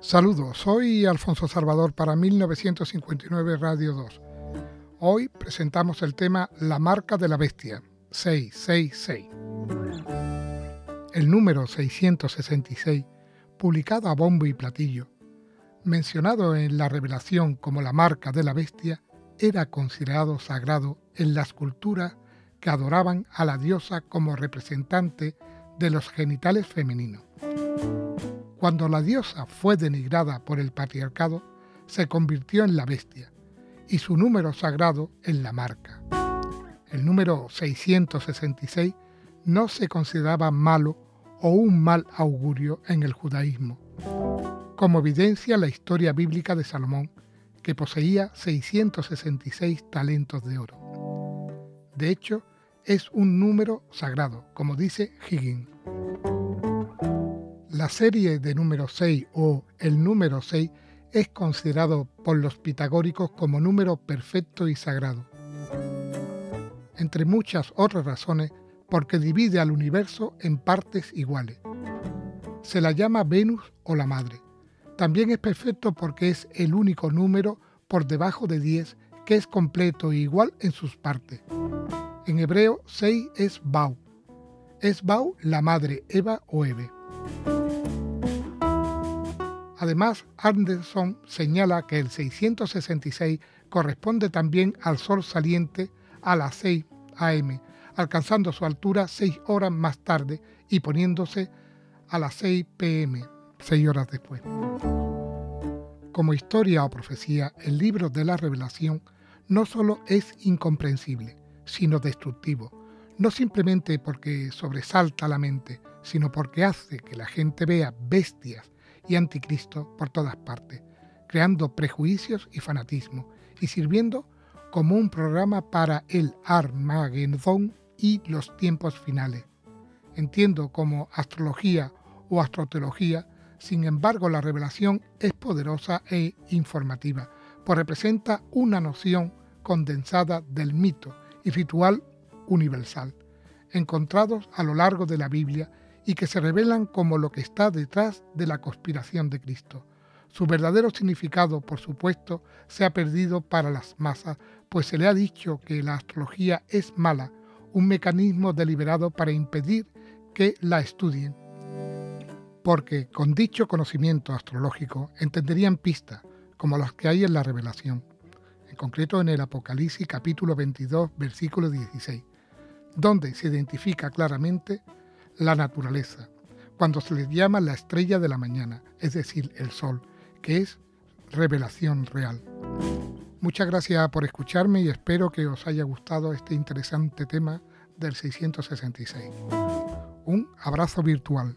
Saludos, soy Alfonso Salvador para 1959 Radio 2. Hoy presentamos el tema La marca de la bestia, 666. El número 666, publicado a bombo y platillo, mencionado en la revelación como la marca de la bestia, era considerado sagrado en las culturas que adoraban a la diosa como representante de los genitales femeninos. Cuando la diosa fue denigrada por el patriarcado, se convirtió en la bestia y su número sagrado en la marca. El número 666 no se consideraba malo o un mal augurio en el judaísmo, como evidencia la historia bíblica de Salomón, que poseía 666 talentos de oro. De hecho, es un número sagrado, como dice Higgins. La serie de número 6 o el número 6 es considerado por los pitagóricos como número perfecto y sagrado. Entre muchas otras razones, porque divide al universo en partes iguales. Se la llama Venus o la Madre. También es perfecto porque es el único número por debajo de 10 que es completo e igual en sus partes. En hebreo, 6 es Bau. Es Bau la madre Eva o Eve. Además, Anderson señala que el 666 corresponde también al sol saliente a las 6 am, alcanzando su altura 6 horas más tarde y poniéndose a las 6 pm, 6 horas después. Como historia o profecía, el libro de la revelación no solo es incomprensible, sino destructivo, no simplemente porque sobresalta la mente, sino porque hace que la gente vea bestias y anticristo por todas partes, creando prejuicios y fanatismo y sirviendo como un programa para el Armagedón y los tiempos finales. Entiendo como astrología o astroteología, sin embargo la revelación es poderosa e informativa, pues representa una noción condensada del mito y ritual universal, encontrados a lo largo de la Biblia y que se revelan como lo que está detrás de la conspiración de Cristo. Su verdadero significado, por supuesto, se ha perdido para las masas, pues se le ha dicho que la astrología es mala, un mecanismo deliberado para impedir que la estudien. Porque con dicho conocimiento astrológico entenderían pistas, como las que hay en la revelación, en concreto en el Apocalipsis capítulo 22, versículo 16, donde se identifica claramente la naturaleza, cuando se le llama la estrella de la mañana, es decir, el sol, que es revelación real. Muchas gracias por escucharme y espero que os haya gustado este interesante tema del 666. Un abrazo virtual.